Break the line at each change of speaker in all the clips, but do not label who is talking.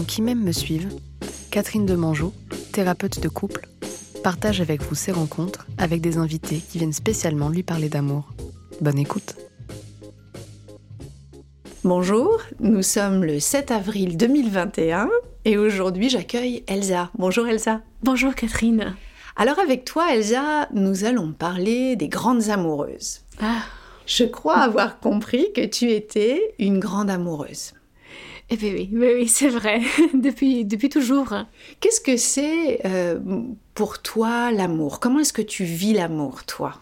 Dans Qui même me suivent, Catherine Demangeau, thérapeute de couple, partage avec vous ses rencontres avec des invités qui viennent spécialement lui parler d'amour. Bonne écoute.
Bonjour, nous sommes le 7 avril 2021 et aujourd'hui j'accueille Elsa. Bonjour Elsa.
Bonjour Catherine.
Alors avec toi Elsa, nous allons parler des grandes amoureuses.
Ah.
Je crois avoir compris que tu étais une grande amoureuse.
Eh bien oui, oui, oui c'est vrai, depuis, depuis toujours.
Qu'est-ce que c'est euh, pour toi l'amour? Comment est-ce que tu vis l'amour, toi?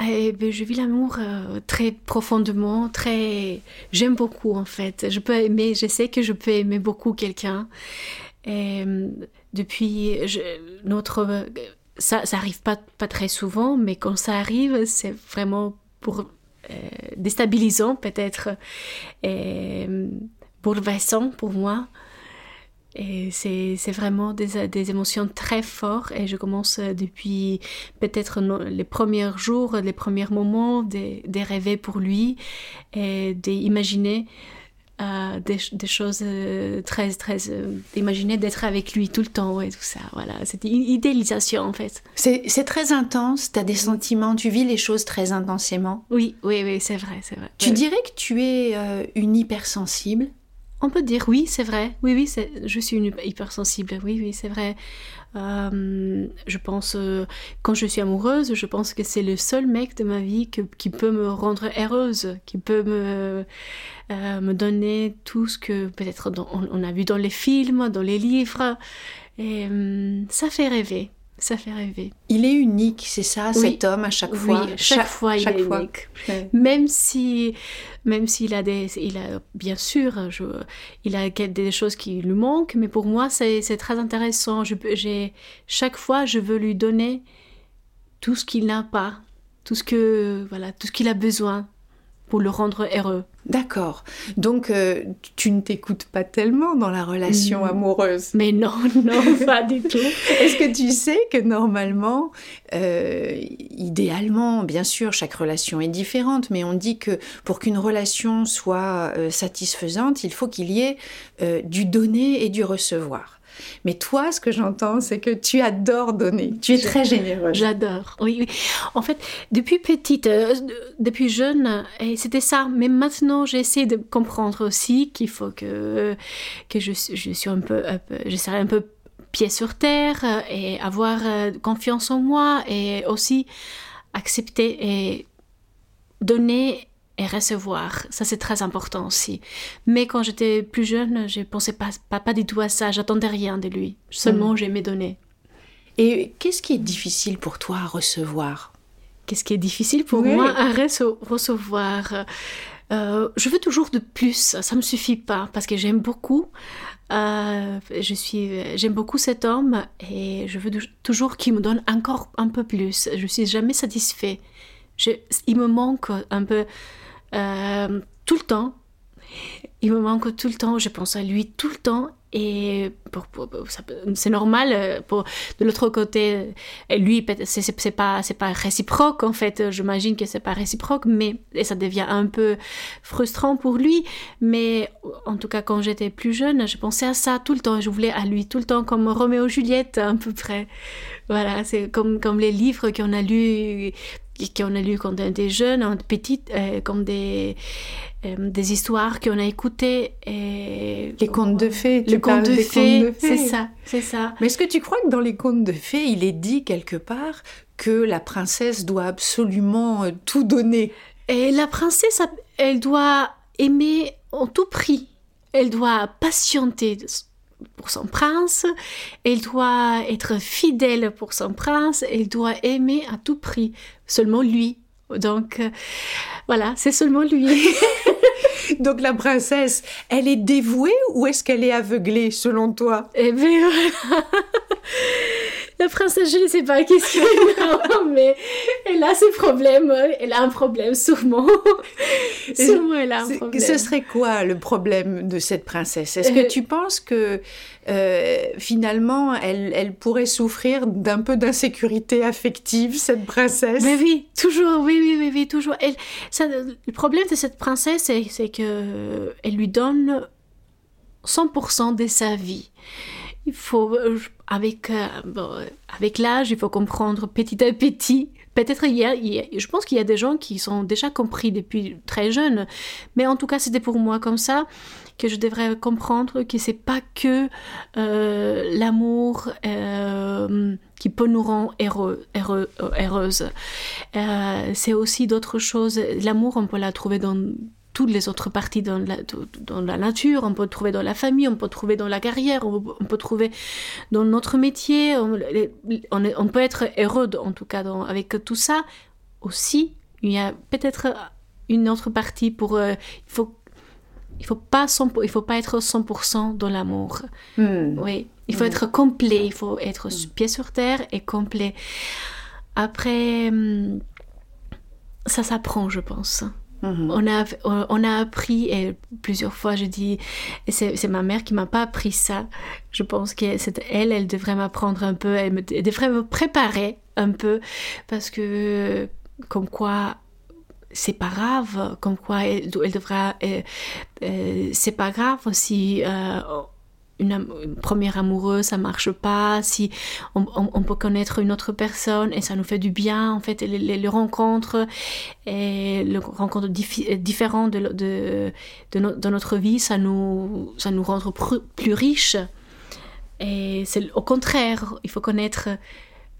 Eh bien, je vis l'amour euh, très profondément, très. J'aime beaucoup en fait. Je peux aimer, je sais que je peux aimer beaucoup quelqu'un. Et euh, depuis notre. Ça, ça arrive pas, pas très souvent, mais quand ça arrive, c'est vraiment pour déstabilisant peut-être. Et bouleversant pour moi. Et c'est vraiment des, des, émotions très fortes et je commence euh, depuis peut-être les premiers jours, les premiers moments de, de rêver pour lui et d'imaginer euh, des, des, choses euh, très, très... d'imaginer d'être avec lui tout le temps et tout ça. Voilà, c'est une idéalisation en fait.
C'est très intense, tu as des sentiments, tu vis les choses très intensément.
Oui, oui, oui, c'est vrai, c'est vrai.
Tu dirais que tu es une hypersensible?
On peut dire oui, c'est vrai. Oui, oui, je suis une hypersensible. Oui, oui, c'est vrai. Euh, je pense, euh, quand je suis amoureuse, je pense que c'est le seul mec de ma vie qui peut me rendre heureuse, qui peut me, euh, me donner tout ce que peut-être on, a vu dans les films, dans les livres. Et ça fait rêver ça fait rêver.
Il est unique, c'est ça, cet homme à chaque fois?
Oui, chaque, fois il est unique. Même si, même s'il a des, il a bien sûr, je, il a des choses qui lui manquent, mais pour moi c'est très intéressant. Je, j'ai chaque fois je veux lui donner tout ce qu'il n'a pas, tout ce que voilà, tout ce qu'il a besoin pour le rendre heureux.
D'accord. Donc, euh, tu ne t'écoutes pas tellement dans la relation amoureuse.
Mais non, non, pas du tout.
Est-ce que tu sais que normalement, euh, idéalement, bien sûr, chaque relation est différente, mais on dit que pour qu'une relation soit euh, satisfaisante, il faut qu'il y ait du donner et du recevoir. Mais toi, ce que j'entends, c'est que tu adores donner. Tu es très généreuse.
J'adore. Oui, oui. En fait, depuis petite, euh, depuis jeune, et c'était ça. Mais maintenant, j'essaie de comprendre aussi qu'il faut que que je, je suis un peu, un peu je serai un peu pied sur terre et avoir euh, confiance en moi et aussi accepter et donner et recevoir. Ça, c'est très important aussi. Mais quand j'étais plus jeune, je pensais pas, pas, pas du tout à ça. J'attendais rien de lui. Seulement, mm. j'aimais donner.
Et qu'est-ce qui est difficile pour toi à recevoir?
Qu'est-ce qui est difficile pour moi à recevoir? Euh, je veux toujours de plus, ça me suffit pas parce que j'aime beaucoup. Euh, je suis, j'aime beaucoup cet homme et je veux toujours qu'il me donne encore un peu plus. Je suis jamais satisfait. Je, il me manque un peu euh, tout le temps. Il me manque tout le temps, je pense à lui tout le temps. Et c'est normal. Euh, pour, de l'autre côté, lui, c'est pas, pas réciproque en fait. J'imagine que c'est pas réciproque, mais et ça devient un peu frustrant pour lui. Mais en tout cas, quand j'étais plus jeune, je pensais à ça tout le temps. Je voulais à lui tout le temps, comme Roméo Juliette à peu près. Voilà, c'est comme, comme les livres qu'on a lus qu'on a lu quand on était jeune, petite, euh, comme des, euh, des histoires qu'on a écoutées. Et...
Les contes de fées,
tu contes de fées, c'est ça, c'est ça.
Mais est-ce que tu crois que dans les contes de fées, il est dit quelque part que la princesse doit absolument euh, tout donner?
Et la princesse, elle doit aimer en tout prix. Elle doit patienter pour son prince, elle doit être fidèle pour son prince, elle doit aimer à tout prix, seulement lui. Donc euh, voilà, c'est seulement lui.
Donc la princesse, elle est dévouée ou est-ce qu'elle est aveuglée selon toi?
Eh bien la princesse, je ne sais pas qu'est-ce qu'elle mais elle a ses problèmes. Elle a un problème, sûrement. sûrement, elle a un problème.
Ce serait quoi le problème de cette princesse? Est-ce que euh, tu penses que euh, finalement, elle, elle, pourrait souffrir d'un peu d'insécurité affective, cette princesse?
Mais oui, toujours, oui, oui, oui, oui toujours. Elle, ça, le problème de cette princesse, c'est que elle lui donne 100% de sa vie. Il faut, euh, avec, euh, avec l'âge, il faut comprendre petit à petit. Peut-être il, y a, je pense qu'il y a des gens qui sont déjà compris depuis très jeune, mais en tout cas c'était pour moi comme ça que je devrais comprendre que c'est pas que euh, l'amour qui peut nous rendre heureux, heureux, heureuse. c'est aussi d'autres choses. L'amour, on peut la trouver dans toutes les autres parties dans la, dans la nature, on peut trouver dans la famille, on peut trouver dans la carrière, on, peut trouver dans notre métier, on, on, peut être heureux en tout cas avec tout ça. Aussi, il y a peut-être une autre partie pour... Euh, il faut il faut pas il faut pas être 100% dans l'amour. Hmm. Oui, il faut hmm. être complet, il faut être hmm. pied sur terre et complet. Après, ça s'apprend, je pense. Mhm. On, a, on a appris, et plusieurs fois je dis, c'est ma mère qui m'a pas appris ça. Je pense que elle, elle devrait m'apprendre un peu, elle, devrait me préparer un peu, parce que comme quoi c'est pas grave, comme quoi elle, devrait, euh, euh, c'est pas grave si euh, une, première amoureuse, ça marche pas, si on, peut connaître une autre personne et ça nous fait du bien, en fait, les, rencontres et les rencontres différentes de, de, de, notre vie, ça nous, ça nous rend plus riches. Et c'est au contraire, il faut connaître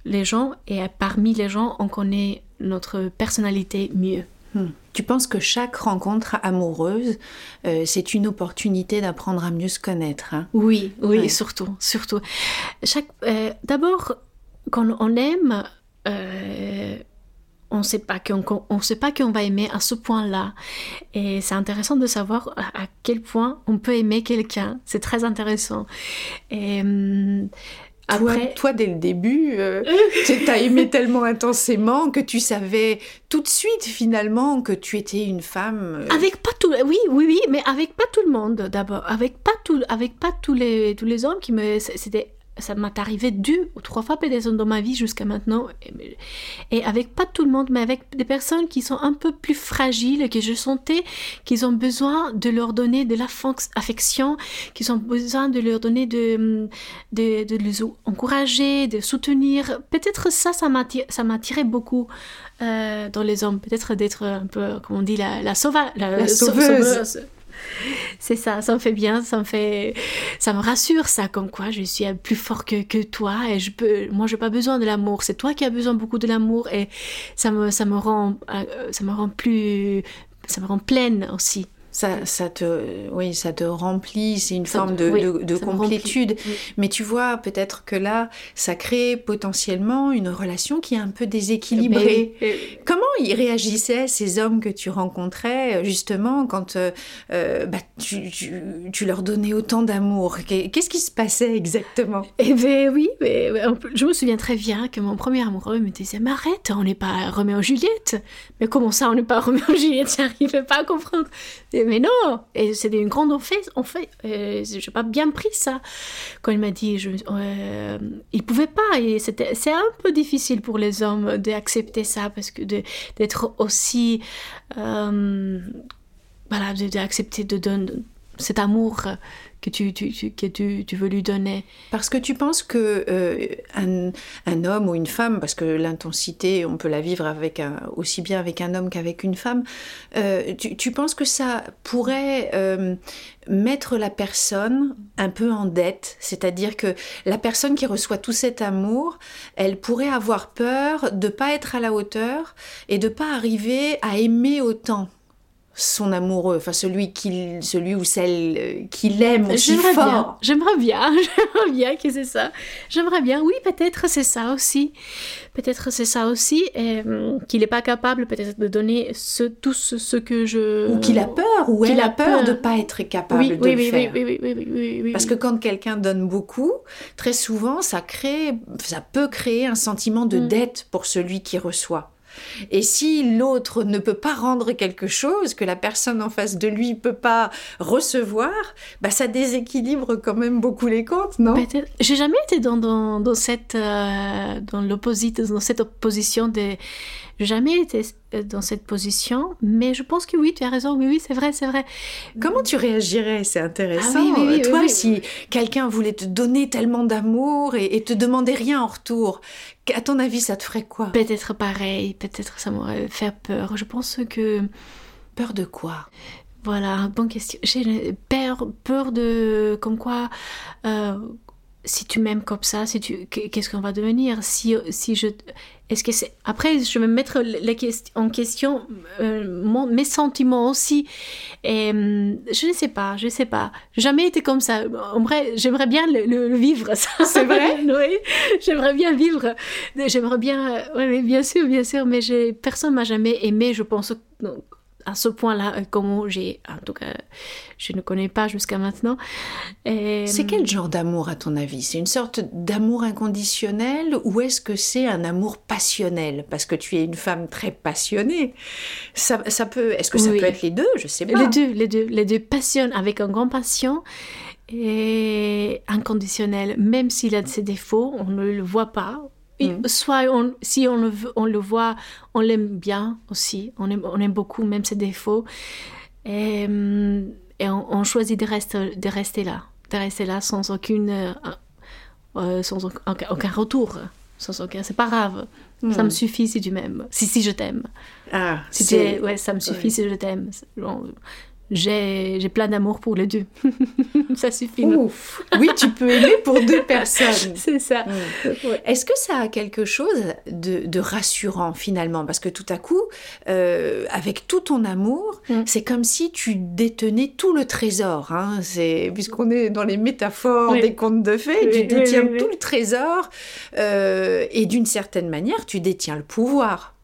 les gens et parmi les gens, on connaît notre personnalité mieux.
Hmm. Tu penses que chaque rencontre amoureuse, euh, c'est une opportunité d'apprendre à mieux se connaître hein?
Oui, oui, surtout, surtout. Chaque, euh, d'abord, quand on aime, euh, on ne sait pas qu'on sait pas qu'on va aimer à ce point-là. Et c'est intéressant de savoir à, quel point on peut aimer quelqu'un. C'est très intéressant. Et,
toi, dès le début, euh, tu as aimé tellement intensément que tu savais tout de suite finalement que tu étais une femme.
Euh. Avec pas tout, oui, oui, oui, mais avec pas tout le monde d'abord, avec pas tout, avec pas tous les tous les hommes qui me, c'était ça m'est arrivé deux ou trois fois peut-être dans ma vie jusqu'à maintenant, et avec pas tout le monde, mais avec des personnes qui sont un peu plus fragiles, que je sentais qu'ils ont besoin de leur donner de l'affection, qu'ils ont besoin de leur donner de, de, de les encourager, de soutenir. Peut-être ça, ça m'attirait beaucoup euh, dans les hommes, peut-être d'être un peu, comme on dit, la, la,
la, sauveuse
c'est ça, ça me fait bien, ça me fait, ça me rassure ça, comme quoi je suis plus fort que, que toi et je peux, moi j'ai pas besoin de l'amour, c'est toi qui as besoin beaucoup de l'amour et ça me, ça me rend, euh, ça me rend plus, ça me rend pleine aussi
ça, ça, te, oui, ça te remplit, c'est une forme de, de, complétude. Mais tu vois, peut-être que là, ça crée potentiellement une relation qui est un peu déséquilibrée. Comment ils réagissaient, ces hommes que tu rencontrais, justement, quand euh, euh, bah, tu, tu, leur donnais autant d'amour? Qu'est-ce qui se passait exactement?
Eh bien, oui, mais, je me souviens très bien que mon premier amoureux me disait Mais arrête, on n'est pas Roméo et Juliette. Mais comment ça, on n'est pas Roméo et Juliette? J'arrivais pas à comprendre mais non Et c'était une grande offense. En fait, euh, je n'ai pas bien pris ça. Quand il m'a dit, je, euh, il pouvait pas. Et c'est un peu difficile pour les hommes d'accepter ça parce que d'être aussi, euh, voilà, d'accepter de, donner cet amour que tu, veux lui donner.
Parce que tu penses que euh, un, homme ou une femme, parce que l'intensité, on peut la vivre aussi bien avec un homme qu'avec une femme, euh, tu, penses que ça pourrait euh, mettre la personne un peu en dette, c'est-à-dire que la personne qui reçoit tout cet amour, elle pourrait avoir peur de pas être à la hauteur et de pas arriver à aimer autant son amoureux, enfin celui, qui, celui ou celle euh, qu'il aime aussi fort.
J'aimerais bien, j'aimerais bien que c'est ça. J'aimerais bien, oui, peut-être c'est ça aussi. Peut-être c'est ça aussi, euh, qu'il n'est pas capable peut-être de donner ce, tout ce, que je...
Ou qu'il a peur, ou elle a peur, de ne pas être capable de
oui,
le
oui,
faire.
Oui, oui, oui,
Parce que quand quelqu'un donne beaucoup, très souvent, ça, crée, ça peut créer un sentiment de mm. dette pour celui qui reçoit. Et si l'autre ne peut pas rendre quelque chose, que la personne en face de lui peut pas recevoir, bah ça déséquilibre quand même beaucoup les comptes, non?
J'ai jamais été dans, cette euh, dans l'opposite, dans cette opposition jamais été dans cette position, mais je pense que oui, tu as raison, oui, oui, c'est vrai, c'est vrai.
Comment tu réagirais? C'est intéressant. Ah Toi, si quelqu'un voulait te donner tellement d'amour et, et, te demandait rien en retour, à ton avis, ça te ferait quoi?
Peut-être pareil, peut-être ça m'aurait fait peur. Je pense que...
Peur de quoi?
Voilà, bonne question. J'ai peur, peur de comme quoi euh, si tu m'aimes comme ça, si tu qu'est-ce qu'on va devenir? Si si je est-ce que c'est après je vais mettre les en question euh, mes sentiments aussi et hum, je ne sais pas, je ne sais pas. Jamais été comme ça. En vrai, j'aimerais bien le, vivre ça.
C'est vrai?
Oui, j'aimerais bien vivre. J'aimerais bien oui, bien sûr, bien sûr, mais personne m'a jamais aimé, je pense à ce point-là, euh, comment j'ai, en tout cas, je ne connais pas jusqu'à maintenant.
C'est quel genre d'amour à ton avis? C'est une sorte d'amour inconditionnel ou est-ce que c'est un amour passionnel? Parce que tu es une femme très passionnée. Ça, ça peut, est-ce que ça peut être les deux? Je sais pas.
Les deux, les deux, les deux passionnent avec un grand passion et inconditionnel, même s'il a ses défauts, on ne le voit pas, Mm. Soit si on le, on le voit, on l'aime bien aussi, on aime, on aime beaucoup même ses défauts. Et, et on, choisit de rester, de rester là, de rester là sans aucune, euh, euh, sans aucun, retour. Sans aucun, c'est pas grave. Ça me mm. suffit si tu m'aimes, si, si je t'aime. Ah, si ouais, ça me suffit si je t'aime j'ai plein d'amour pour les deux. ça suffit.
Ouf. Oui, tu peux aimer pour deux personnes.
C'est ça.
Est-ce que ça a quelque chose de, rassurant finalement? Parce que tout à coup, euh, avec tout ton amour, mm. c'est comme si tu détenais tout le trésor. Hein. Puisqu'on est dans les métaphores des contes de fées, tu détiens tout le trésor euh, et d'une certaine manière, tu détiens le pouvoir.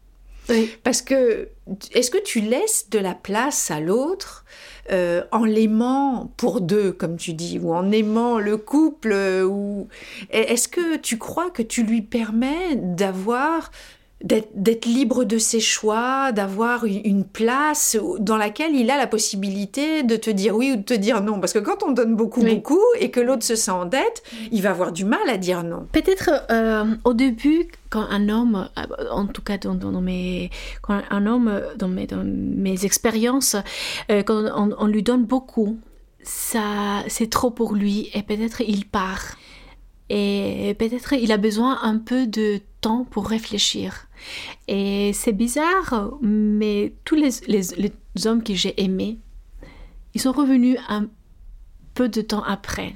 Parce que est-ce que tu laisses de la place à l'autre euh, en l'aimant pour deux, comme tu dis, ou en aimant le couple ou Est-ce que tu crois que tu lui permets d'avoir d'être libre de ses choix, d'avoir une place dans laquelle il a la possibilité de te dire oui ou de te dire non. Parce que quand on donne beaucoup, beaucoup et que l'autre se sent en dette, il va avoir du mal à dire non.
Peut-être euh, au début, quand un homme, euh, en tout cas dans, dans mes, quand un homme, dans mes, dans mes expériences, euh, quand on, on lui donne beaucoup, ça, c'est trop pour lui et peut-être il part. Et peut-être il a besoin un peu de temps pour réfléchir. Et c'est bizarre, mais tous les, hommes que j'ai aimés, ils sont revenus un peu de temps après.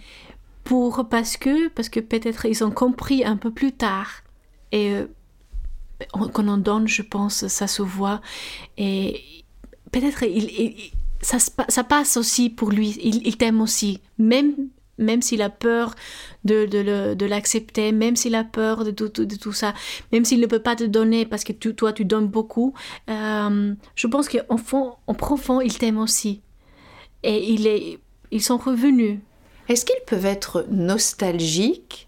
Pour, parce que, parce que peut-être ils ont compris un peu plus tard. Et euh, quand on donne, je pense, ça se voit. Et peut-être il, ça, ça, passe aussi pour lui. Il, il t'aime aussi. Même même s'il a peur de, de, l'accepter, même s'il a peur de tout, de tout ça, même s'il ne peut pas te donner parce que toi, tu donnes beaucoup, euh, je pense qu'en fond, en profond, il t'aime aussi. Et il est, ils sont revenus.
Est-ce qu'ils peuvent être nostalgiques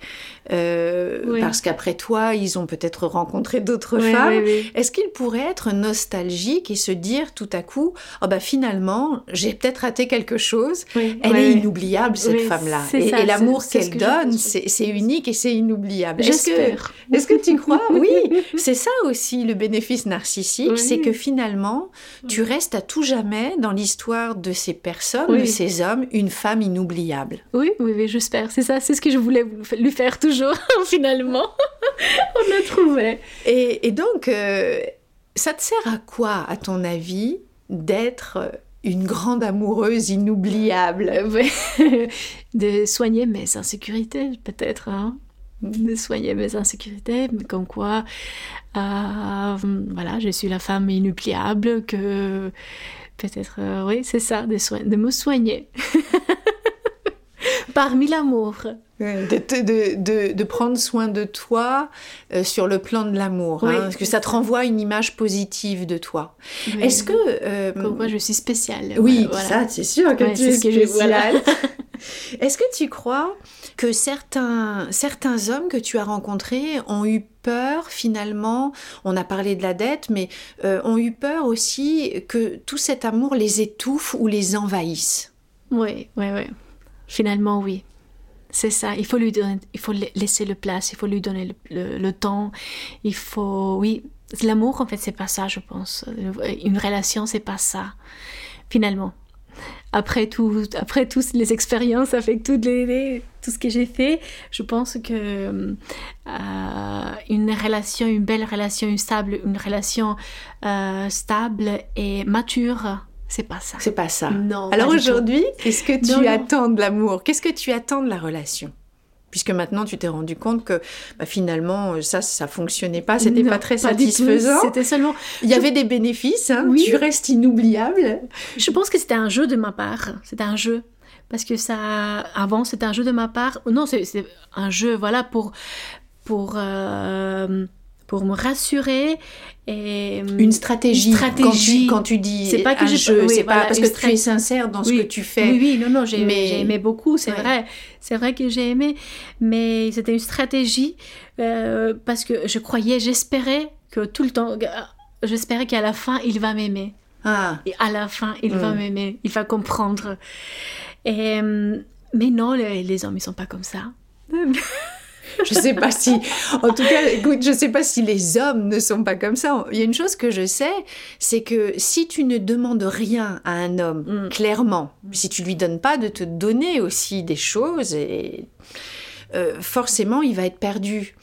euh, parce qu'après toi, ils ont peut-être rencontré d'autres femmes. Est-ce qu'ils pourraient être nostalgiques et se dire tout à coup, oh bah finalement, j'ai peut-être raté quelque chose. Elle est inoubliable cette femme-là. Et, l'amour qu'elle donne, c'est unique et c'est inoubliable. Est-ce que, est que tu crois Oui, c'est ça aussi le bénéfice narcissique, c'est que finalement, tu restes à tout jamais dans l'histoire de ces personnes, de ces hommes, une femme inoubliable.
Oui, oui, oui, j'espère. C'est ça, c'est ce que je voulais lui faire toujours finalement. On a trouvé.
Et, donc, euh, ça te sert à quoi, à ton avis, d'être une grande amoureuse inoubliable?
De soigner mes insécurités, peut-être. Hein de soigner mes insécurités, mais comme quoi, euh, voilà, je suis la femme inoubliable, que peut-être, euh, oui, c'est ça, de, de me soigner. Parmi l'amour.
De, de, prendre soin de toi euh, sur le plan de l'amour, hein, parce que ça te renvoie une image positive de toi. Est-ce que...
Euh, moi, je suis spéciale.
Oui, ça, c'est sûr que tu es spéciale. Est-ce que tu crois que certains, certains hommes que tu as rencontrés ont eu peur finalement, on a parlé de la dette, mais euh, ont eu peur aussi que tout cet amour les étouffe ou les envahisse?
Oui, oui, oui. Finalement, oui. C'est ça, il faut lui donner, il faut laisser le place, il faut lui donner le, temps, il faut, oui, l'amour en fait c'est pas ça, je pense. Une relation c'est pas ça, finalement. Après tout, après toutes les expériences, avec toutes les, tout ce que j'ai fait, je pense que euh, une relation, une belle relation, une stable, une relation euh, stable et mature, c'est pas ça.
C'est pas ça.
Non.
Alors aujourd'hui, qu'est-ce que tu attends de l'amour? Qu'est-ce que tu attends de la relation? Puisque maintenant tu t'es rendu compte que bah, finalement ça ça fonctionnait pas, c'était pas très satisfaisant.
C'était seulement
il y avait des bénéfices, hein, oui. tu restes inoubliable.
Je pense que c'était un jeu de ma part, c'était un jeu parce que ça avant c'était un jeu de ma part. Non, c'est un jeu voilà pour pour euh, pour me rassurer et
une stratégie, une stratégie. quand, tu, dis c'est pas que je jeu c'est pas parce que tu es sincère dans ce que tu fais.
Oui oui non non j'ai aimé beaucoup c'est vrai. C'est vrai que j'ai aimé. Mais c'était une stratégie euh, parce que je croyais j'espérais que tout le temps j'espérais qu'à la fin il va m'aimer. Ah. et à la fin il va mm. m'aimer. Il va comprendre. Et euh, mais non les, les hommes ils sont pas comme ça
je sais pas si, en tout cas, écoute, je sais pas si les hommes ne sont pas comme ça. Il y a une chose que je sais, c'est que si tu ne demandes rien à un homme, mm. clairement, si tu lui donnes pas de te donner aussi des choses, et, euh, forcément, il va être perdu.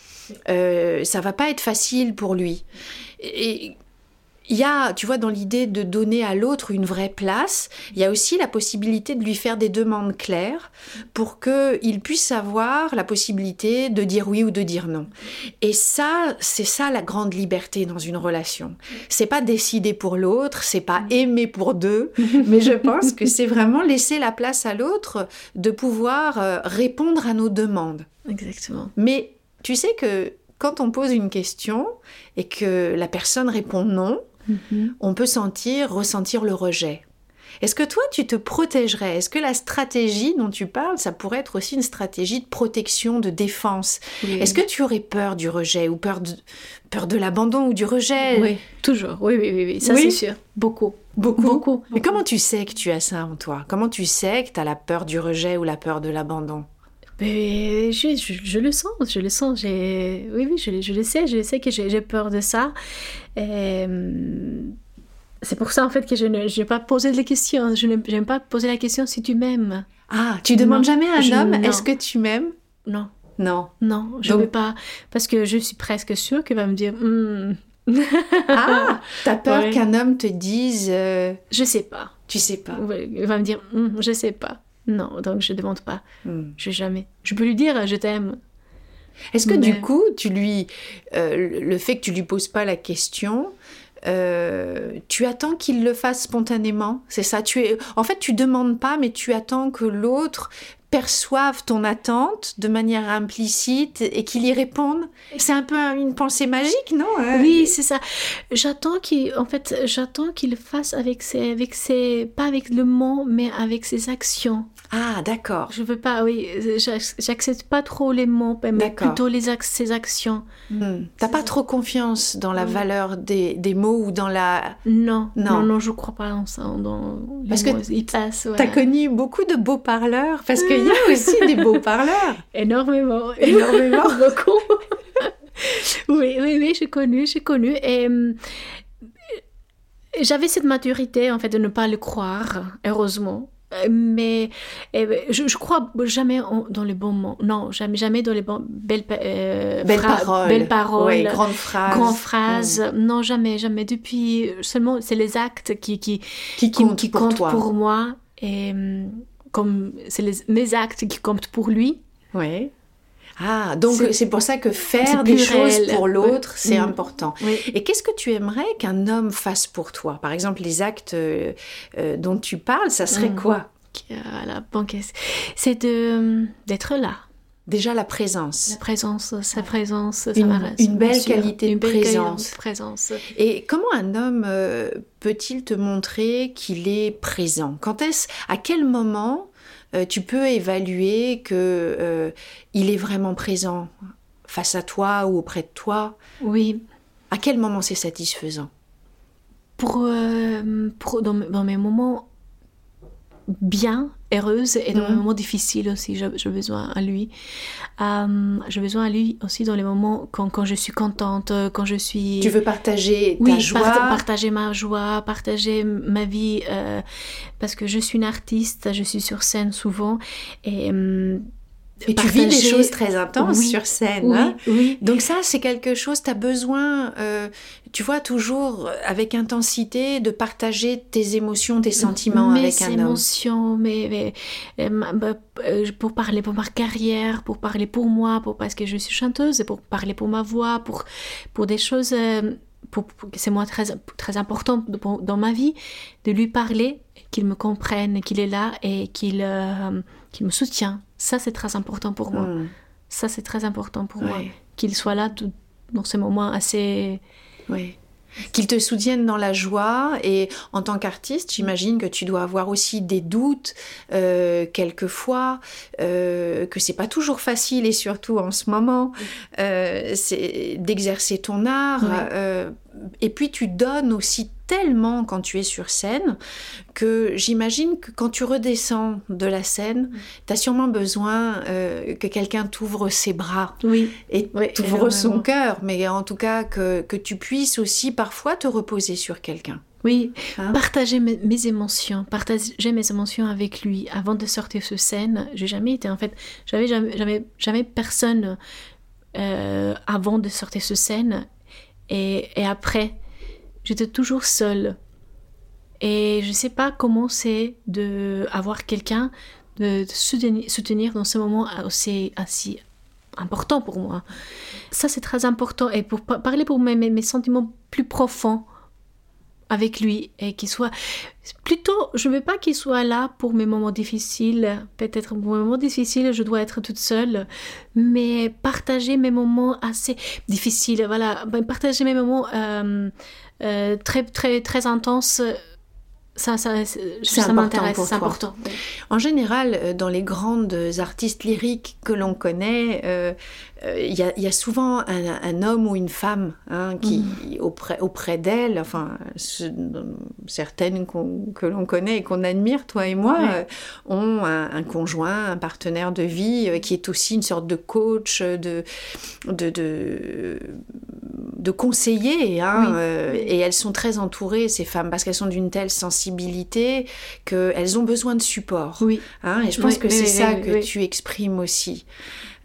Euh, ça va pas être facile pour lui. Et il y a, tu vois, dans l'idée de donner à l'autre une vraie place, il y a aussi la possibilité de lui faire des demandes claires pour qu'il puisse avoir la possibilité de dire oui ou de dire non. Et ça, c'est ça la grande liberté dans une relation. C'est pas décider pour l'autre, c'est pas aimer pour deux, mais je pense que c'est vraiment laisser la place à l'autre de pouvoir euh, répondre à nos demandes.
Exactement.
Mais tu sais que quand on pose une question et que la personne répond non, Mhm. on peut sentir, ressentir le rejet. Est-ce que toi, tu te protégerais? Est-ce que la stratégie dont tu parles, ça pourrait être aussi une stratégie de protection, de défense? Est-ce que tu aurais peur du rejet ou peur de, peur de l'abandon ou du rejet?
Oui, toujours. Oui, oui, oui, ça c'est sûr. Beaucoup.
Beaucoup. Beaucoup. Mais comment tu sais que tu as ça en toi? Comment tu sais que tu as la peur du rejet ou la peur de l'abandon?
Je, je, le sens, je le sens. Oui, oui, je, je, le sais, je sais que j'ai peur de ça. Hum, c'est pour ça, en fait, que je n'ai pas posé de questions. Je n'aime pas poser la question si tu m'aimes.
Ah, tu demandes jamais à un homme est-ce que tu m'aimes?
Non.
Non.
Non, je ne veux pas. Parce que je suis presque sûre qu'il va me dire. Hmm.
ah, t'as peur qu'un homme te dise. Euh,
je sais pas.
Tu sais pas.
il va me dire. Hmm, je sais pas. Non, donc je ne demande pas. Hmm. Je jamais. Je peux lui dire je t'aime.
Est-ce que du coup, tu lui, euh, le fait que tu lui poses pas la question, euh, tu attends qu'il le fasse spontanément? C'est ça. Tu es, en fait, tu demandes pas, mais tu attends que l'autre perçoivent ton attente de manière implicite et qu'il y réponde. C'est un peu une pensée magique, non
euh, Oui, c'est ça. J'attends qu'il, en fait, j'attends qu'il fasse avec ses, avec ses, pas avec le mot, mais avec ses actions.
Ah, d'accord.
Je veux pas, oui, j'accepte pas trop les mots, mais plutôt les ses actions.
Hmm. T'as pas trop confiance dans la valeur des, des, mots ou dans la.
Non, non, non, je crois pas en ça. Dans
Parce que ils passent. T'as connu beaucoup de beaux parleurs, parce qu'il y a aussi des beaux parleurs.
Énormément, énormément, beaucoup. oui, oui, oui, j'ai connu, j'ai connu. Et euh, j'avais cette maturité, en fait, de ne pas le croire, heureusement. Euh, mais ben, je, je, crois jamais dans les bons mots. Non, jamais, jamais dans les belles,
euh, belles paroles.
Belles paroles.
grandes phrases.
Grandes phrases. Mm. Non, jamais, jamais. Depuis, seulement, c'est les actes qui, qui,
qui, comptent, qui, pour,
moi. Et comme c'est mes actes qui comptent pour lui.
Oui. Ah, donc c'est pour ça que faire des choses pour l'autre, c'est mm. important. Et qu'est-ce que tu aimerais qu'un homme fasse pour toi? Par exemple, les actes euh, euh, dont tu parles, ça serait mm. quoi?
La c'est de d'être là.
Déjà la présence.
La présence, sa présence, ça
une, une belle qualité de présence.
présence.
Et comment un homme euh, peut-il te montrer qu'il est présent? Quand est-ce, à quel moment euh, tu peux évaluer que il est vraiment présent face à toi ou auprès de toi
Oui.
À quel moment c'est satisfaisant?
Pour, pour dans, mes moments bien, heureuse et dans les mhm. moments difficiles aussi, j'ai besoin à lui. Euh, j'ai besoin à lui aussi dans les moments quand, quand, je suis contente, quand je suis...
Tu veux partager ta joie
partager ma joie, partager ma vie, euh, parce que je suis une artiste, je suis sur scène souvent et... Euh,
et tu vis des choses très intenses sur scène. Hein. oui, Donc ça, c'est quelque chose, tu as besoin, euh, tu vois, toujours avec intensité, de partager tes émotions, tes sentiments avec un homme.
Mes émotions, mais, bah, euh, pour parler pour ma carrière, pour parler pour moi, pour, parce que je suis chanteuse, pour parler pour ma voix, pour, pour des choses... Euh, c'est moi très, très important dans ma vie, de lui parler, qu'il me comprenne, qu'il est là et qu'il qu'il me soutient. Ça, c'est très important pour moi. Hmm. Ça, c'est très important pour moi. Qu'il soit là dans ces moments assez...
Oui. Qu'il te soutienne dans la joie et en tant qu'artiste, j'imagine que tu dois avoir aussi des doutes euh, quelquefois, euh, que c'est pas toujours facile et surtout en ce moment, euh, c'est d'exercer ton art. Euh, et puis tu donnes aussi tellement quand tu es sur scène que j'imagine que quand tu redescends de la scène, tu as sûrement besoin euh, que quelqu'un t'ouvre ses bras
oui.
et t'ouvre son cœur, mais en tout cas que, que, tu puisses aussi parfois te reposer sur quelqu'un.
Oui, hein? partager mes, émotions, partager mes émotions avec lui avant de sortir sur scène. J'ai jamais été en fait, j'avais jamais, jamais, jamais personne euh, avant de sortir sur scène et, après j'étais toujours seule. Et je ne sais pas comment c'est d'avoir quelqu'un de, soutenir, dans ce moment aussi, important pour moi. Ça, c'est très important. Et pour parler pour mes sentiments plus profonds, avec lui et qu'il soit plutôt je veux pas qu'il soit là pour mes moments difficiles. Peut-être pour mes moments difficiles je dois être toute seule. Mais partager mes moments assez difficiles voilà. Ben, partager mes moments euh, euh, très très très intenses ça, ça, ça m'intéresse, c'est important.
En général, euh, dans les grandes artistes lyriques que l'on connaît, euh, il y, a souvent un, homme ou une femme hein, qui, mm. auprès, auprès d'elle, enfin, certaines que l'on connaît et qu'on admire, toi et moi, euh, ont un, conjoint, un partenaire de vie euh, qui est aussi une sorte de coach, de, de, de, conseiller. Hein, et elles sont très entourées, ces femmes, parce qu'elles sont d'une telle sensibilité qu'elles ont besoin de support.
Oui.
Hein, et je pense que c'est ça que tu exprimes aussi.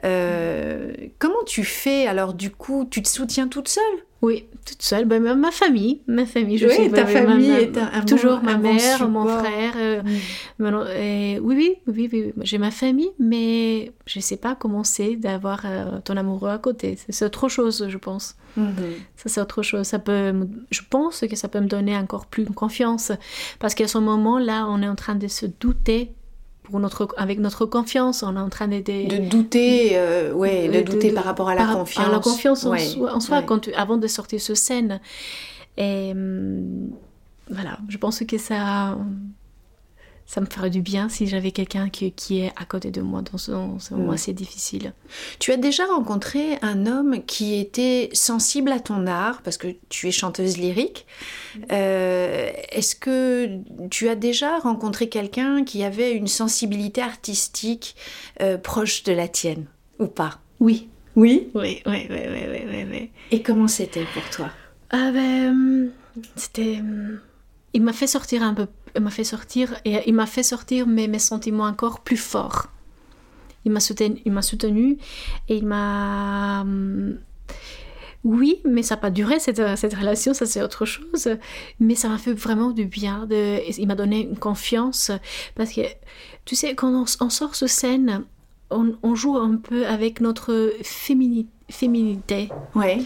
Euh, comment tu fais alors du coup Tu te soutiens toute seule?
Oui, toute seule. Ben, ma famille, ma famille.
Je oui, ta famille est un,
toujours ma mère, mon frère. Euh, mm. oui, oui, oui, J'ai ma famille, mais je ne sais pas comment c'est d'avoir euh, ton amoureux à côté. C'est autre chose, je pense. Mm-hmm. Ça, c'est autre chose. Ça peut, je pense que ça peut me donner encore plus confiance. Parce qu'à ce moment-là, on est en train de se douter notre, avec notre confiance, on est en train d'aider.
De douter, euh, ouais, de, douter par rapport à la confiance. À
la confiance en soi, en soi quand avant de sortir sur scène. Et hum, voilà, je pense que ça, ça me ferait du bien si j'avais quelqu'un qui, qui, est à côté de moi dans ce, moment mm. assez difficile.
Tu as déjà rencontré un homme qui était sensible à ton art, parce que tu es chanteuse lyrique. Euh, est-ce que tu as déjà rencontré quelqu'un qui avait une sensibilité artistique euh, proche de la tienne, ou pas?
Oui.
Oui
Oui, oui, oui, oui, oui, oui.
Et comment c'était pour toi?
Ah ben, C'était... Il m'a fait sortir un peu m'a fait sortir et il m'a fait sortir mes, mes sentiments encore plus forts. Il m'a soutenu, il m'a soutenu et il m'a hum, oui, mais ça n'a pas duré cette, cette relation, ça c'est autre chose. Mais ça m'a fait vraiment du bien. De, il m'a donné une confiance parce que tu sais, quand on, sort sur scène, on, on, joue un peu avec notre féminité.
Ouais.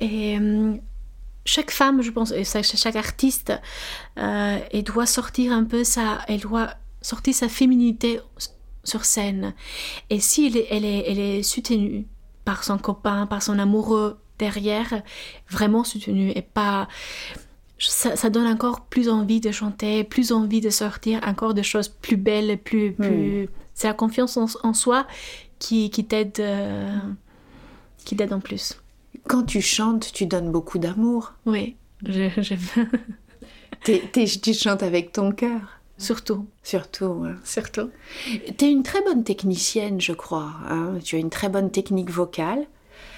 Et hum, chaque femme, je pense, chaque artiste, euh, elle doit sortir un peu sa, elle doit sortir sa féminité sur scène. Et si elle est, elle est, elle est soutenue par son copain, par son amoureux derrière, vraiment soutenue et pas ça, donne encore plus envie de chanter, plus envie de sortir encore de choses plus belles, plus... Plus... C'est la confiance en, soi qui, qui t'aide euh, qui t'aide en plus.
Quand tu chantes, tu donnes beaucoup d'amour.
Oui, j'aime.
tu chantes avec ton cœur.
Surtout.
Surtout,
Surtout.
Tu es une très bonne technicienne, je crois. Hein. Tu as une très bonne technique vocale.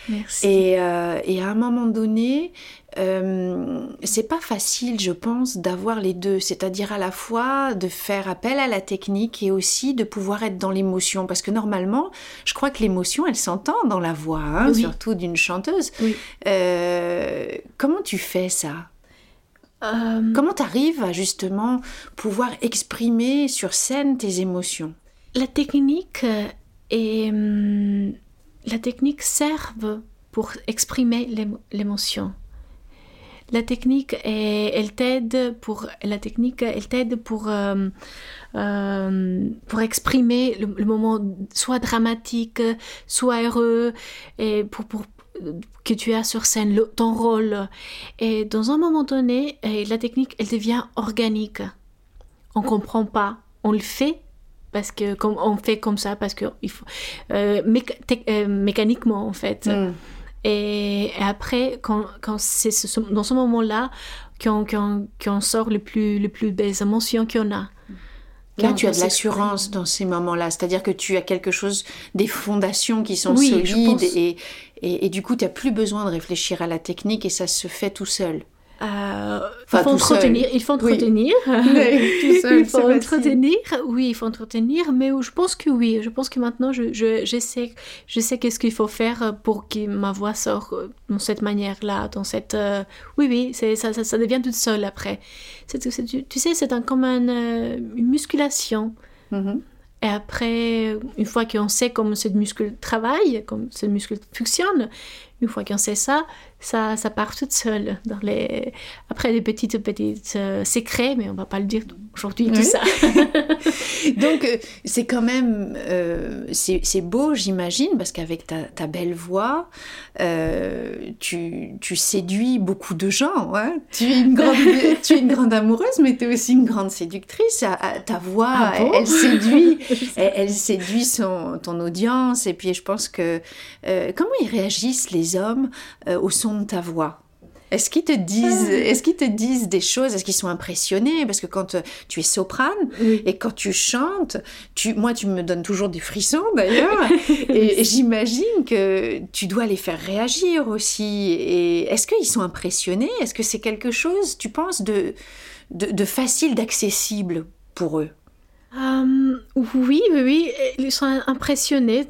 Merci.
Et, euh, et à un moment donné, euh, c'est pas facile, je pense, d'avoir les deux, c'est-à-dire à la fois de faire appel à la technique et aussi de pouvoir être dans l'émotion, parce que normalement, je crois que l'émotion, elle s'entend dans la voix, hein, surtout d'une chanteuse. Euh, comment tu fais ça? Euh, Comment tu arrives à justement pouvoir exprimer sur scène tes émotions?
La technique et hum, la technique servent pour exprimer l'émotion. La technique elle t'aide pour la technique elle t'aide pour euh, euh, pour exprimer le, moment soit dramatique soit heureux et pour, pour que tu as sur scène ton rôle. Et dans un moment donné la technique elle devient organique. On comprend pas on le fait parce que comme on fait comme ça parce que il faut euh, mécaniquement en fait mm. Et, après, quand, quand c'est dans ce moment-là qu'on sort les plus, les plus belles émotions qu'on a.
Là, tu as de l'assurance dans ces moments-là, c'est-à-dire que tu as quelque chose, des fondations qui sont solides et, et, et, du coup, tu n'as plus besoin de réfléchir à la technique et ça se fait tout seul.
Euh, il faut entretenir, il faut entretenir. il faut entretenir, oui, il faut entretenir, mais je pense que oui, je pense que maintenant je, je, je sais, je sais qu'est-ce qu'il faut faire pour que ma voix sorte de cette manière-là, dans cette, euh, oui, oui, c'est, ça, ça, ça, devient toute seule après. C'est, tu, tu sais, c'est un, comme euh, une musculation. Mm-hmm. Et après, une fois qu'on sait comment ce muscle travaille, comment ce muscle fonctionne, une fois qu'on sait ça, ça, ça part toute seule. Dans les... Après, des petites, petites euh, secrets, mais on va pas le dire aujourd'hui, tout ça.
Donc, euh, c'est quand même... Euh, c'est beau, j'imagine, parce qu'avec ta, ta, belle voix, tu, tu, séduis beaucoup de gens. Hein. tu, es une grande, tu es une grande amoureuse, mais tu es aussi une grande séductrice. Ta voix, ah elle, séduit, elle, séduit son, ton audience. Et puis, je pense que... comment ils réagissent, les hommes, au son de ta voix. Est-ce qu'ils te disent, ah. est-ce qu'ils te disent des choses? Est-ce qu'ils sont impressionnés? Parce que quand euh, tu es soprane et quand tu chantes, tu, moi, tu me donnes toujours des frissons d'ailleurs. et, j'imagine que tu dois les faire réagir aussi. Et est-ce qu'ils sont impressionnés? Est-ce que c'est quelque chose, tu penses, de, de, facile, d'accessible pour eux?
Hum, oui, oui, oui, ils sont impressionnés,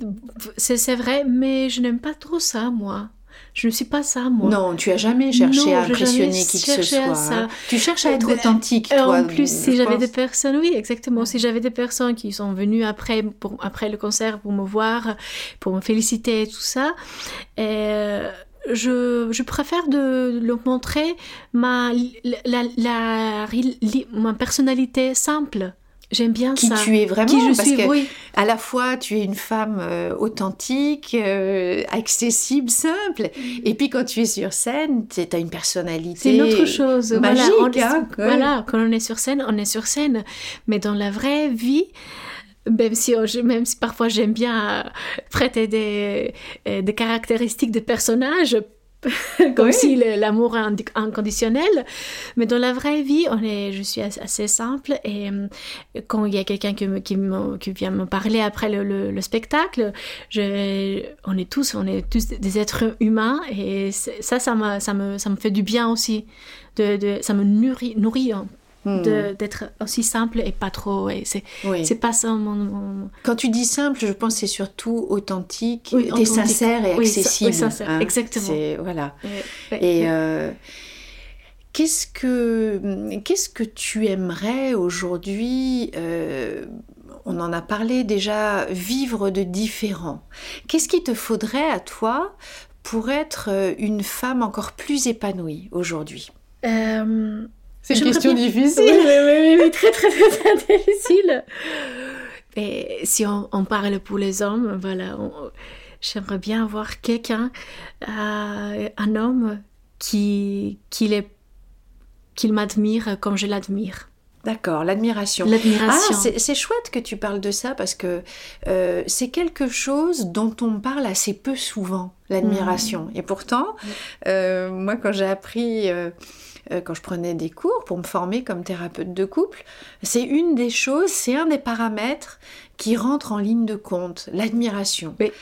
c'est vrai, mais je n'aime pas trop ça, moi. Je ne suis pas ça, moi.
Non, tu as jamais cherché à impressionner qui que ce soit. Hein. Tu cherches à être authentique, euh, toi.
En plus, si j'avais des personnes, oui, exactement. Si j'avais des personnes qui sont venues après, pour, après le concert pour me voir, pour me féliciter et tout ça, euh, je, je, préfère de leur montrer ma, la, la, ma personnalité simple. J'aime bien
qui
ça.
tu es vraiment qui je parce suis, que oui. à la fois tu es une femme euh, authentique, euh, accessible, simple, et puis quand tu es sur scène, tu as une personnalité.
C'est une autre chose.
Magique,
voilà, hein, voilà, quand on est sur scène, on est sur scène, mais dans la vraie vie. Même si, même si parfois j'aime bien prêter des, euh, des caractéristiques de personnages, comme si l'amour est inconditionnel. Mais dans la vraie vie, on est, je suis assez simple et euh, quand il y a quelqu'un qui, qui, qui, vient me parler après le, le, spectacle, je, on est tous, on est tous des êtres humains et ça, ça me, ça me, ça me fait du bien aussi. De, de, ça me nourrit, nourrit. D'être aussi simple et pas trop. C'est c'est pas ça mon,
Quand tu dis simple, je pense c'est surtout authentique, et sincère et accessible. Oui,
sincère, hein. exactement.
Voilà. et euh, qu'est-ce que qu'est-ce que tu aimerais aujourd'hui euh, on en a parlé déjà, vivre de différent. Qu'est-ce qu'il te faudrait à toi pour être euh, une femme encore plus épanouie aujourd'hui?
C'est une question difficile. Oui, oui, très, très, très, difficile. Et si on, parle pour les hommes, voilà, j'aimerais bien avoir quelqu'un, euh, un homme qui, qui, qu'il m'admire comme je l'admire.
D'accord, l'admiration.
L'admiration.
Ah, c'est chouette que tu parles de ça parce que euh, c'est quelque chose dont on parle assez peu souvent, l'admiration. Mm. Et pourtant, euh, moi, quand j'ai appris, euh, quand je prenais des cours pour me former comme thérapeute de couple, c'est une des choses, c'est un des paramètres qui rentre en ligne de compte, l'admiration.
Oui.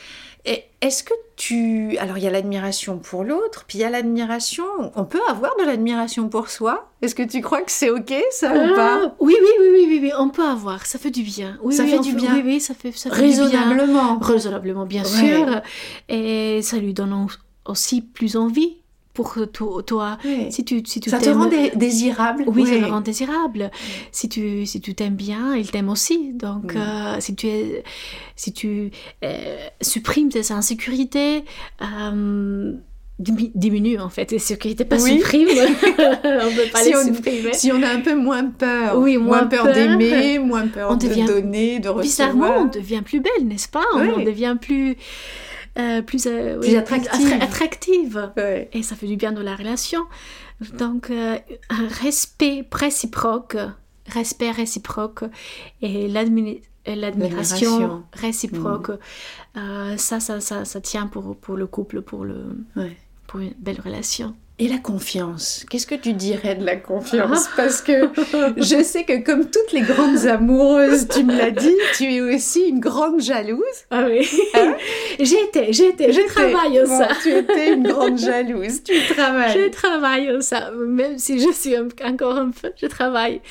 Est-ce que tu... Alors il y a l'admiration pour l'autre, puis il y a l'admiration... On peut avoir de l'admiration pour soi Est-ce que tu crois que c'est ok ça ou pas?
Ah, oui, oui, oui, oui, oui, on peut avoir. Ça fait du bien.
ça fait du bien.
Oui, oui, ça fait, ça
fait Raisonnablement.
Du bien. Raisonnablement, bien sûr. Et ça lui donne aussi plus envie pour toi. Si tu, si tu
ça te rend désirable.
Oui, ça te rend désirable. Si tu si tu t'aimes bien, il t'aime aussi. Donc, euh, si tu, es, si tu euh, supprimes tes insécurités, euh, diminue en fait. Et sécurité pas supprime. on peut pas
si
les
on,
supprimer.
Si on a un peu moins peur.
Oui,
moins, peur, d'aimer, moins peur de donner, de recevoir.
Bizarrement, on devient plus belle, n'est-ce pas? On devient plus euh, plus, euh, attractive. Et ça fait du bien dans la relation. Donc, euh, un respect réciproque, respect réciproque et l'admiration réciproque, mm. ça, ça, ça, ça, tient pour, pour le couple, pour, le, pour une belle relation.
Et la confiance Qu'est-ce que tu dirais de la confiance ah. Parce que je sais que comme toutes les grandes amoureuses, tu me l'as dit, tu es aussi une grande jalouse.
Ah oui. Hein j'étais, j'étais, je travaille au ça.
Tu étais une grande jalouse, tu travailles.
Je travaille ça, même si je suis encore un peu, je travaille.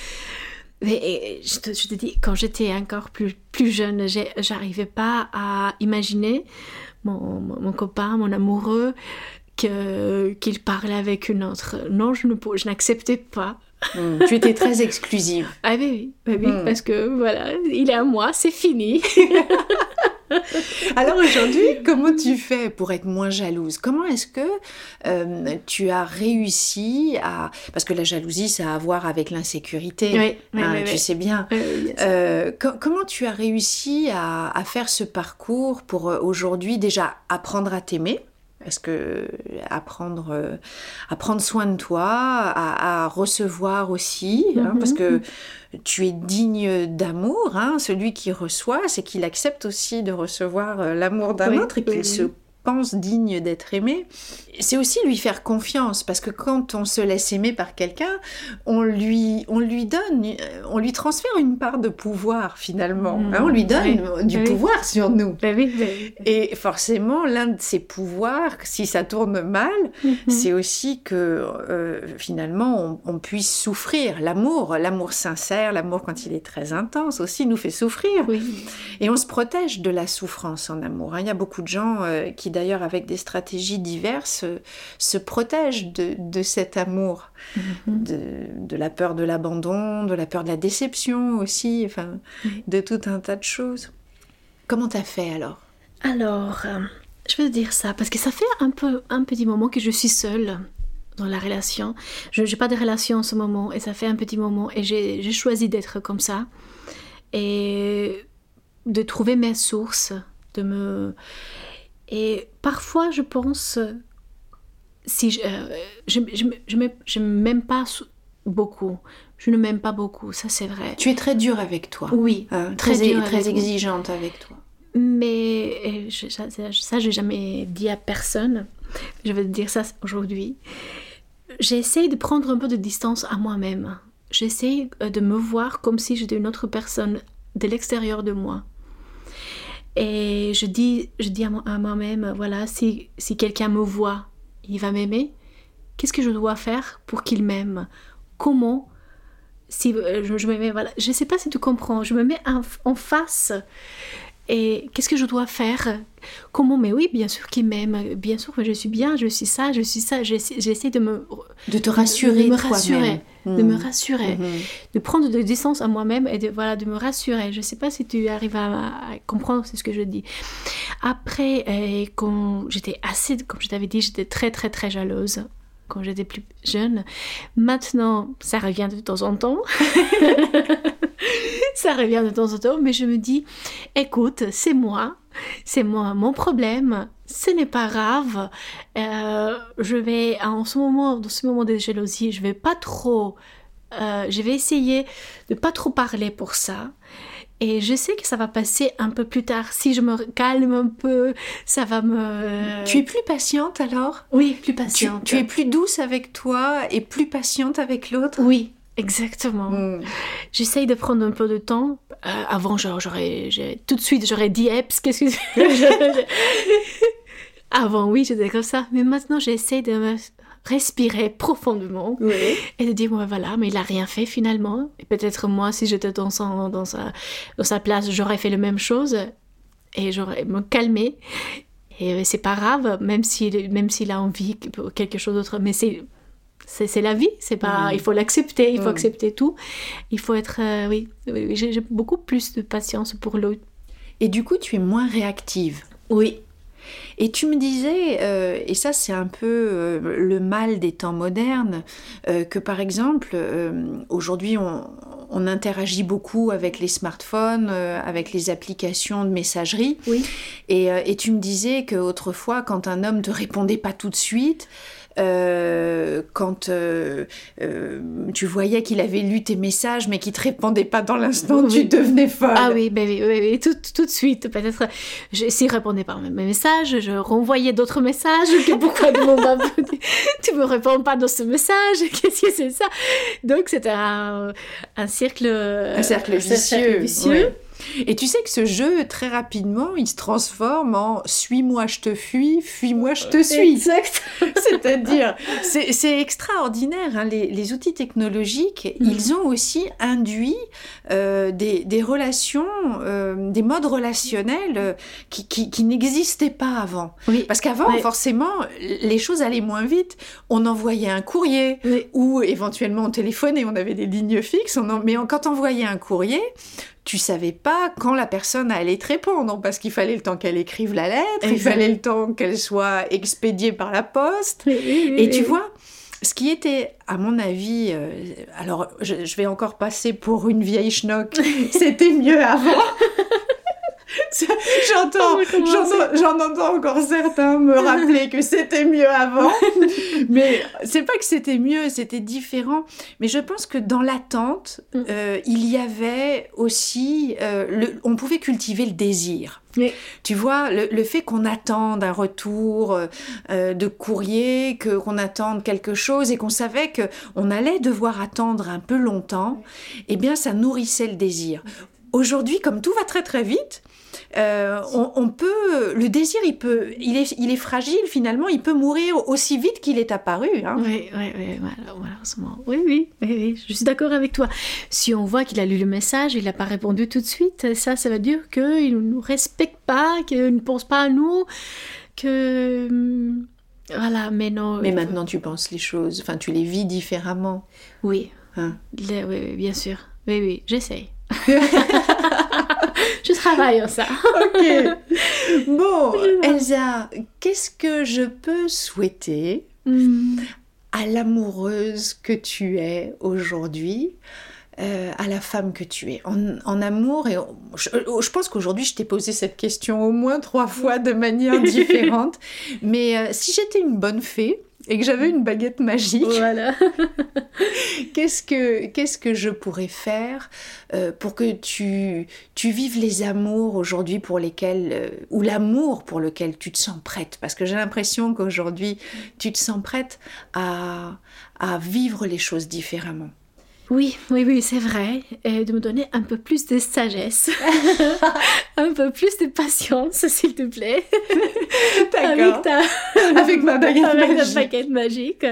Mais je te, je te dis, quand j'étais encore plus, plus jeune, j'arrivais pas à imaginer mon, mon copain, mon amoureux, qu'il parlait avec une autre. Non, je, ne, je n'acceptais pas.
Hmm. tu étais très exclusive.
Ah oui, oui, oui hmm. parce que voilà, il est à moi, c'est fini.
Alors aujourd'hui, comment tu fais pour être moins jalouse? Comment est-ce que euh, tu as réussi à... Parce que la jalousie, ça a à voir avec l'insécurité,
oui,
hein, tu sais bien. Euh, comment tu as réussi à, à faire ce parcours pour euh, aujourd'hui déjà apprendre à t'aimer? Est-ce que apprendre euh, à prendre soin de toi, à, recevoir aussi, hein, parce mhm. que tu es digne d'amour. Hein, celui qui reçoit, c'est qu'il accepte aussi de recevoir euh, l'amour d'un autre et qu'il se pense digne d'être aimé, c'est aussi lui faire confiance parce que quand on se laisse aimer par quelqu'un, on lui, on lui donne, euh, on lui transfère une part de pouvoir finalement. Hein, on lui mmh. donne du pouvoir sur nous.
Bah bah
Et forcément, l'un de ces pouvoirs, si ça tourne mal, mmh. c'est aussi que euh, finalement on, puisse souffrir. L'amour, l'amour sincère, l'amour quand il est très intense aussi nous fait souffrir. Et on se protège de la souffrance en amour. Hein. Il y a beaucoup de gens euh, qui d'ailleurs avec des stratégies diverses, se protègent de, cet amour, mhm. de, la peur de l'abandon, de la peur de la déception aussi, enfin, de tout un tas de choses. Comment t'as fait alors?
Alors, euh, je veux dire ça, parce que ça fait un, peu, un petit moment que je suis seule dans la relation. Je n'ai pas de relation en ce moment et ça fait un petit moment et j'ai choisi d'être comme ça et de trouver mes sources, de me et parfois, je pense, si je, euh, je, je, m'aime pas beaucoup. Je ne m'aime pas beaucoup, ça c'est vrai.
Tu es très dure avec toi.
Oui,
euh, très, très, très exigeante avec toi.
Mais je, ça, ça j'ai jamais dit à personne. Je vais te dire ça aujourd'hui. J'essaie de prendre un peu de distance à moi-même. J'essaie euh, de me voir comme si j'étais une autre personne de l'extérieur de moi. Et je dis, je dis à moi-même, voilà, si, si quelqu'un me voit, il va m'aimer. Qu'est-ce que je dois faire pour qu'il m'aime? Comment si euh, je, je, me mets, voilà, je sais pas si tu comprends, je me mets en, face. Et qu'est-ce que je dois faire? Comment Mais oui, bien sûr qu'il m'aime, bien sûr que je suis bien, je suis ça, je suis ça. J'essaie de me
de te rassurer,
de me rassurer, de me rassurer, hmm. de prendre de distance à moi-même et de voilà de me rassurer. Je ne sais pas si tu arrives à, comprendre ce que je dis. Après, euh, quand j'étais assez, comme je t'avais dit, j'étais très très très jalouse quand j'étais plus jeune. Maintenant, ça revient de temps en temps. ça revient de temps en temps, mais je me dis, écoute, c'est moi, c'est moi mon problème, ce n'est pas grave. Euh, je vais, en ce moment, dans ce moment de jalousie, je vais pas trop, euh, je vais essayer de pas trop parler pour ça. Et je sais que ça va passer un peu plus tard. Si je me calme un peu, ça va me...
Tu es plus patiente alors?
Oui, plus patiente.
Tu, es plus douce avec toi et plus patiente avec l'autre?
Oui, exactement. Hmm. J'essaye de prendre un peu de temps. Euh, avant, j'aurais... Tout de suite, j'aurais dit, Eps, qu'est-ce que... avant, oui, j'étais comme ça. Mais maintenant, j'essaye de me respirer profondément et de dire voilà mais il a rien fait finalement et peut-être moi si j'étais dans, dans, sa, dans sa place j'aurais fait la même chose et j'aurais me calmé et euh, c'est pas grave même s'il même s'il a envie de quelque chose d'autre mais c'est c'est la vie, c'est pas, il faut l'accepter, il faut accepter tout. Il faut être, euh, oui, j'ai beaucoup plus de patience pour l'autre.
Et du coup, tu es moins réactive.
Oui,
et tu me disais, euh, et ça c'est un peu euh, le mal des temps modernes, euh, que par exemple, aujourd'hui on, interagit beaucoup avec les smartphones, avec les applications de messagerie.
Oui.
Et, et tu me disais qu'autrefois, quand un homme te répondait pas tout de suite, euh, quand euh, euh, tu voyais qu'il avait lu tes messages mais qu'il te répondait pas dans l'instant, tu devenais folle.
Ah oui, oui, oui, tout, tout, de suite. Peut-être, s'il répondait pas à mes messages, je renvoyais d'autres messages. Que pourquoi tu me réponds pas dans ce message Qu'est-ce que c'est ça? Donc c'était un, un, cercle,
un cercle vicieux. vicieux. Et tu sais que ce jeu, très rapidement, il se transforme en suis-moi, je te fuis, fuis-moi, je te suis.
Exact.
C'est-à-dire, c'est extraordinaire. Hein, les, outils technologiques, mm. ils ont aussi induit euh, des, des, relations, euh, des modes relationnels euh, qui, qui, qui n'existaient pas avant.
Oui.
Parce qu'avant, forcément, les choses allaient moins vite. On envoyait un courrier ou éventuellement on téléphonait, on avait des lignes fixes. On Mais quand on envoyait un courrier, tu savais pas quand la personne allait te répondre parce qu'il fallait le temps qu'elle écrive la lettre, il fallait le temps qu'elle soit expédiée par la poste. et tu vois, ce qui était, à mon avis, euh, alors je, vais encore passer pour une vieille schnock, c'était mieux avant. J'entends, j'en entends encore certains me rappeler que c'était mieux avant. mais c'est pas que c'était mieux, c'était différent. Mais je pense que dans l'attente, mm. euh, il y avait aussi, euh, le, on pouvait cultiver le désir. Tu vois, le, fait qu'on attende un retour euh, de courrier, que qu'on attende quelque chose et qu'on savait que on allait devoir attendre un peu longtemps, eh bien, ça nourrissait le désir. Aujourd'hui, comme tout va très très vite, euh, on, peut, le désir, il peut, il est, il est fragile finalement, il peut mourir aussi vite qu'il est apparu. Hein.
Oui, oui, oui, malheureusement. Oui, oui, oui, je suis d'accord avec toi. Si on voit qu'il a lu le message, il n'a pas répondu tout de suite, ça, ça veut dire qu'il ne nous respecte pas, qu'il ne pense pas à nous, que... Hmm, voilà, mais non.
Mais maintenant, tu penses les choses, enfin, tu les vis différemment.
Oui, hein? oui, oui, bien sûr. Oui, oui, j'essaye. je travaille en ça.
ok. Bon, Elsa, qu'est-ce que je peux souhaiter hmm. à l'amoureuse que tu es aujourd'hui euh, à la femme que tu es? En, amour et je, je pense qu'aujourd'hui je t'ai posé cette question au moins trois fois de manière différente mais euh, si j'étais une bonne fée et que j'avais une baguette magique,
voilà.
qu'est-ce que qu'est-ce que je pourrais faire euh, pour que tu tu vives les amours aujourd'hui pour lesquels euh, ou l'amour pour lequel tu te sens prête? Parce que j'ai l'impression qu'aujourd'hui tu te sens prête à à vivre les choses différemment.
Oui, oui, oui, c'est vrai. Et de me donner un peu plus de sagesse, un peu plus de patience, s'il te plaît.
D'accord. Avec, ma baguette
Avec magique. baguette magique.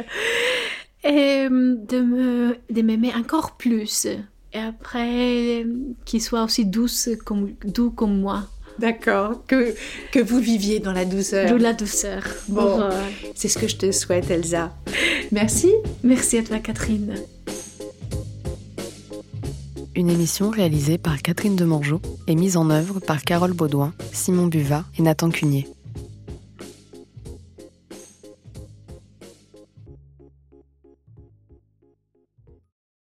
Et euh, de me de m'aimer encore plus. Et après, qu'il soit aussi douce comme, doux comme moi.
D'accord, que, que vous viviez dans la douceur.
Dans la douceur.
Bon, c'est ce que je te souhaite, Elsa. Merci.
Merci à toi, Catherine
une émission réalisée par Catherine Demangeau et mise en œuvre par Carole Baudouin, Simon Buvat et Nathan Cunier.